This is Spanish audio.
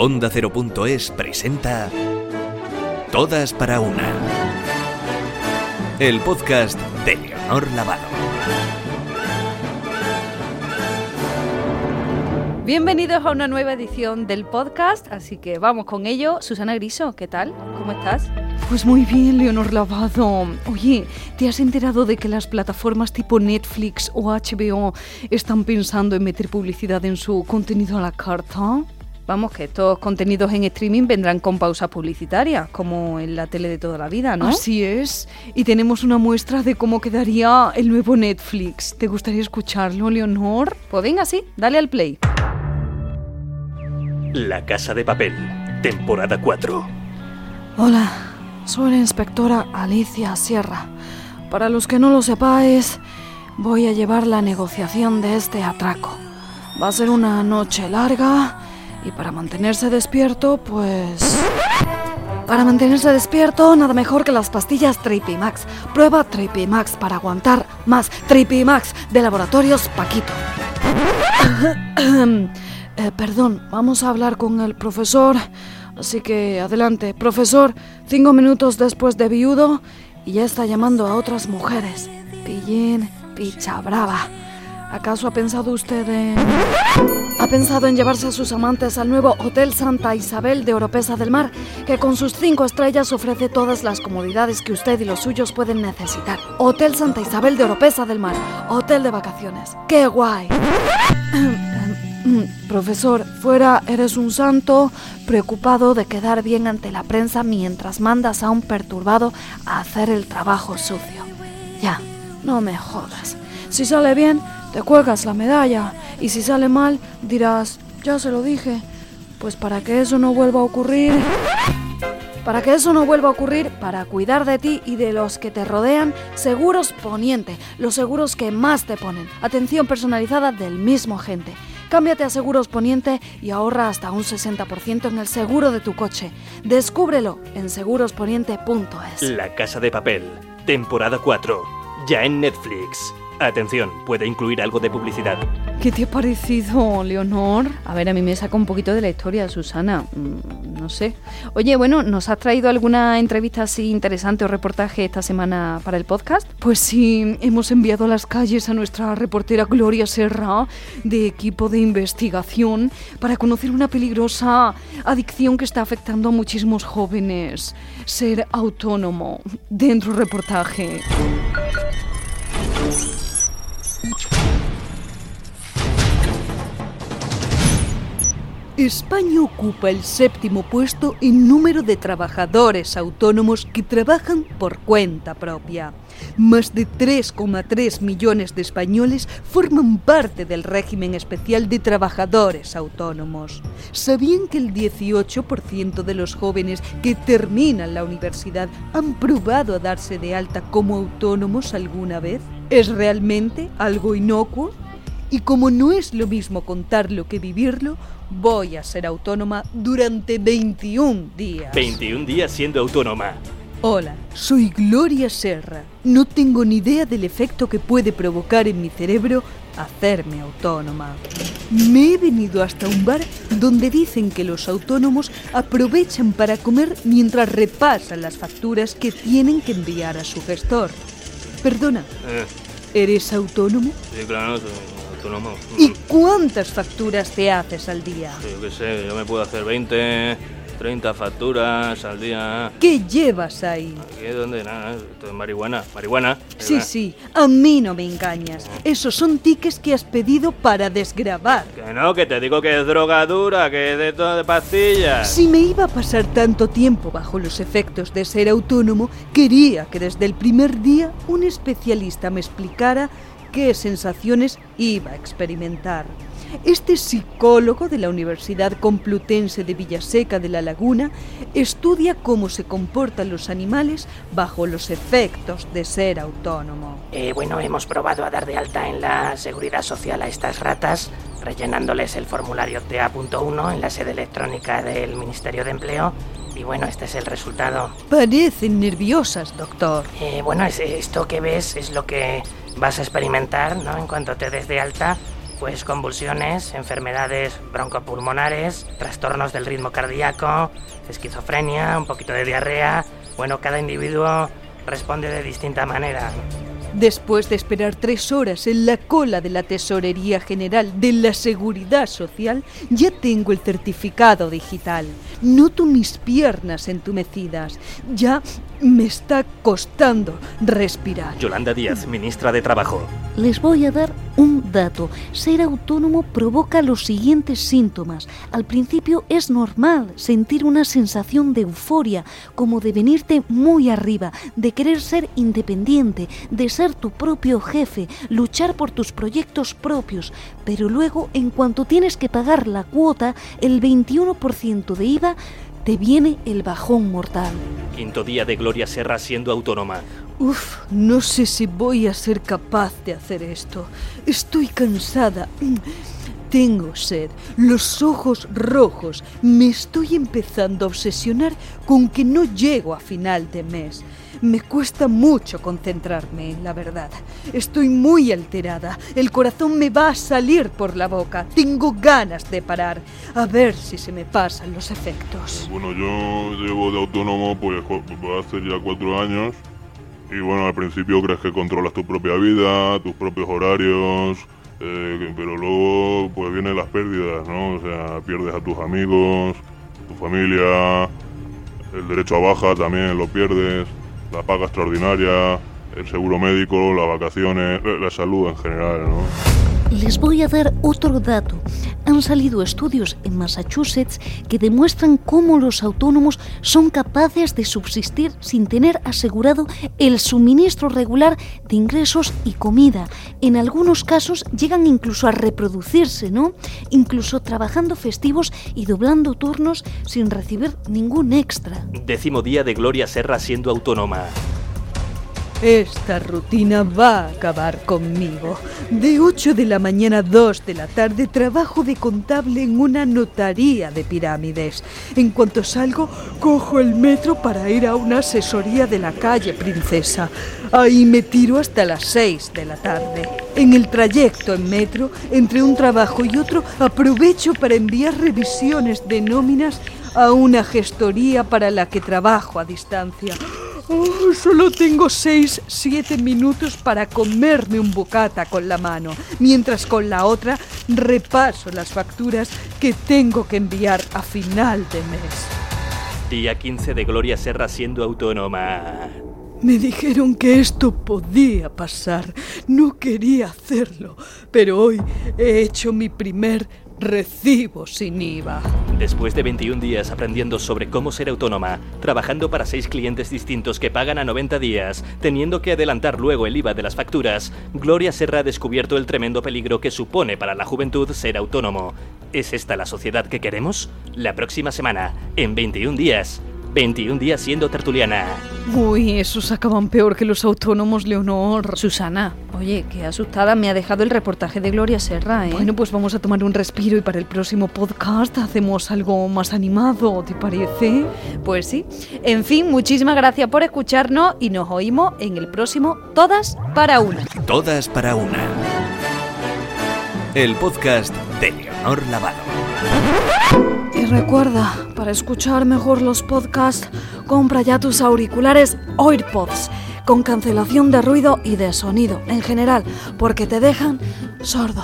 Onda 0.es presenta Todas para una. El podcast de Leonor Lavado. Bienvenidos a una nueva edición del podcast, así que vamos con ello. Susana Griso, ¿qué tal? ¿Cómo estás? Pues muy bien, Leonor Lavado. Oye, ¿te has enterado de que las plataformas tipo Netflix o HBO están pensando en meter publicidad en su contenido a la carta? Vamos, que estos contenidos en streaming vendrán con pausas publicitarias, como en la tele de toda la vida, ¿no? Así es. Y tenemos una muestra de cómo quedaría el nuevo Netflix. ¿Te gustaría escucharlo, Leonor? Pues venga, sí, dale al play. La Casa de Papel, temporada 4. Hola, soy la inspectora Alicia Sierra. Para los que no lo sepáis, voy a llevar la negociación de este atraco. Va a ser una noche larga y para mantenerse despierto, pues... Para mantenerse despierto, nada mejor que las pastillas Tripimax. Prueba Tripimax para aguantar más. Tripimax de Laboratorios Paquito. Eh, perdón, vamos a hablar con el profesor. Así que adelante, profesor. Cinco minutos después de viudo y ya está llamando a otras mujeres. Pillín, picha brava. ¿Acaso ha pensado usted en... ¿Ha pensado en llevarse a sus amantes al nuevo Hotel Santa Isabel de Oropesa del Mar, que con sus cinco estrellas ofrece todas las comodidades que usted y los suyos pueden necesitar? Hotel Santa Isabel de Oropesa del Mar, hotel de vacaciones. ¡Qué guay! Profesor, fuera eres un santo preocupado de quedar bien ante la prensa mientras mandas a un perturbado a hacer el trabajo sucio. Ya, no me jodas. Si sale bien, te cuelgas la medalla y si sale mal, dirás, ya se lo dije. Pues para que eso no vuelva a ocurrir... Para que eso no vuelva a ocurrir, para cuidar de ti y de los que te rodean, Seguros Poniente, los seguros que más te ponen. Atención personalizada del mismo gente. Cámbiate a Seguros Poniente y ahorra hasta un 60% en el seguro de tu coche. Descúbrelo en segurosponiente.es. La Casa de Papel, temporada 4. Ya en Netflix. Atención, puede incluir algo de publicidad. ¿Qué te ha parecido, Leonor? A ver, a mí me saca un poquito de la historia, Susana. Mm, No sé. Oye, bueno, ¿nos has traído alguna entrevista así interesante o reportaje esta semana para el podcast? Pues sí, hemos enviado a las calles a nuestra reportera Gloria Serra de equipo de investigación para conocer una peligrosa adicción que está afectando a muchísimos jóvenes. Ser autónomo. Dentro reportaje. España ocupa el séptimo puesto en número de trabajadores autónomos que trabajan por cuenta propia. Más de 3,3 millones de españoles forman parte del régimen especial de trabajadores autónomos. ¿Sabían que el 18% de los jóvenes que terminan la universidad han probado a darse de alta como autónomos alguna vez? ¿Es realmente algo inocuo? Y como no es lo mismo contarlo que vivirlo, voy a ser autónoma durante 21 días. 21 días siendo autónoma. Hola, soy Gloria Serra. No tengo ni idea del efecto que puede provocar en mi cerebro hacerme autónoma. Me he venido hasta un bar donde dicen que los autónomos aprovechan para comer mientras repasan las facturas que tienen que enviar a su gestor. Perdona, Eh, ¿eres autónomo? sí, claro, soy ¿Y cuántas facturas te haces al día? Yo qué sé, yo me puedo hacer 20, 30 facturas al día. ¿Qué llevas ahí? Aquí es donde nada, esto es marihuana. Marihuana. Sí, sí, a mí no me engañas. Esos son tickets que has pedido para desgravar. Que no, que te digo que es drogadura, que es de todo de pastillas. Si me iba a pasar tanto tiempo bajo los efectos de ser autónomo, quería que desde el primer día un especialista me explicara qué sensaciones iba a experimentar. Este psicólogo de la Universidad Complutense de Villaseca de la Laguna estudia cómo se comportan los animales bajo los efectos de ser autónomo. Eh, bueno, hemos probado a dar de alta en la seguridad social a estas ratas, rellenándoles el formulario TA.1 en la sede electrónica del Ministerio de Empleo. Y bueno, este es el resultado. Parecen nerviosas, doctor. Eh, bueno, es- esto que ves es lo que vas a experimentar, ¿no? En cuanto te des de alta. Pues convulsiones, enfermedades broncopulmonares, trastornos del ritmo cardíaco, esquizofrenia, un poquito de diarrea. Bueno, cada individuo responde de distinta manera. Después de esperar tres horas en la cola de la Tesorería General de la Seguridad Social, ya tengo el certificado digital. Noto mis piernas entumecidas. Ya me está costando respirar. Yolanda Díaz, ministra de Trabajo. Les voy a dar un dato. Ser autónomo provoca los siguientes síntomas. Al principio es normal sentir una sensación de euforia, como de venirte muy arriba, de querer ser independiente, de ser tu propio jefe, luchar por tus proyectos propios. Pero luego, en cuanto tienes que pagar la cuota, el 21% de IVA, te viene el bajón mortal. Quinto día de Gloria Serra siendo autónoma. Uf, no sé si voy a ser capaz de hacer esto. Estoy cansada. Tengo sed, los ojos rojos. Me estoy empezando a obsesionar con que no llego a final de mes. Me cuesta mucho concentrarme, la verdad. Estoy muy alterada. El corazón me va a salir por la boca. Tengo ganas de parar. A ver si se me pasan los efectos. Bueno, yo llevo de autónomo pues va a ya cuatro años. Y bueno, al principio crees que controlas tu propia vida, tus propios horarios, eh, pero luego pues vienen las pérdidas, ¿no? O sea, pierdes a tus amigos, tu familia, el derecho a baja también lo pierdes, la paga extraordinaria, el seguro médico, las vacaciones, la salud en general, ¿no? Les voy a dar otro dato. Han salido estudios en Massachusetts que demuestran cómo los autónomos son capaces de subsistir sin tener asegurado el suministro regular de ingresos y comida. En algunos casos llegan incluso a reproducirse, ¿no? Incluso trabajando festivos y doblando turnos sin recibir ningún extra. Décimo día de Gloria Serra siendo autónoma. Esta rutina va a acabar conmigo. De 8 de la mañana a 2 de la tarde trabajo de contable en una notaría de pirámides. En cuanto salgo, cojo el metro para ir a una asesoría de la calle Princesa. Ahí me tiro hasta las 6 de la tarde. En el trayecto en metro, entre un trabajo y otro, aprovecho para enviar revisiones de nóminas a una gestoría para la que trabajo a distancia. Oh, solo tengo seis, siete minutos para comerme un bocata con la mano, mientras con la otra repaso las facturas que tengo que enviar a final de mes. Día 15 de Gloria Serra siendo autónoma. Me dijeron que esto podía pasar. No quería hacerlo, pero hoy he hecho mi primer recibo sin IVA. Después de 21 días aprendiendo sobre cómo ser autónoma, trabajando para seis clientes distintos que pagan a 90 días, teniendo que adelantar luego el IVA de las facturas, Gloria Serra ha descubierto el tremendo peligro que supone para la juventud ser autónomo. ¿Es esta la sociedad que queremos? La próxima semana, en 21 días. 21 días siendo tertuliana. Uy, esos acaban peor que los autónomos, Leonor. Susana, oye, qué asustada me ha dejado el reportaje de Gloria Serra, ¿eh? Bueno, pues vamos a tomar un respiro y para el próximo podcast hacemos algo más animado, ¿te parece? Pues sí. En fin, muchísimas gracias por escucharnos y nos oímos en el próximo Todas para una. Todas para una. El podcast de Leonor Lavado. Recuerda, para escuchar mejor los podcasts, compra ya tus auriculares AirPods con cancelación de ruido y de sonido en general, porque te dejan sordo.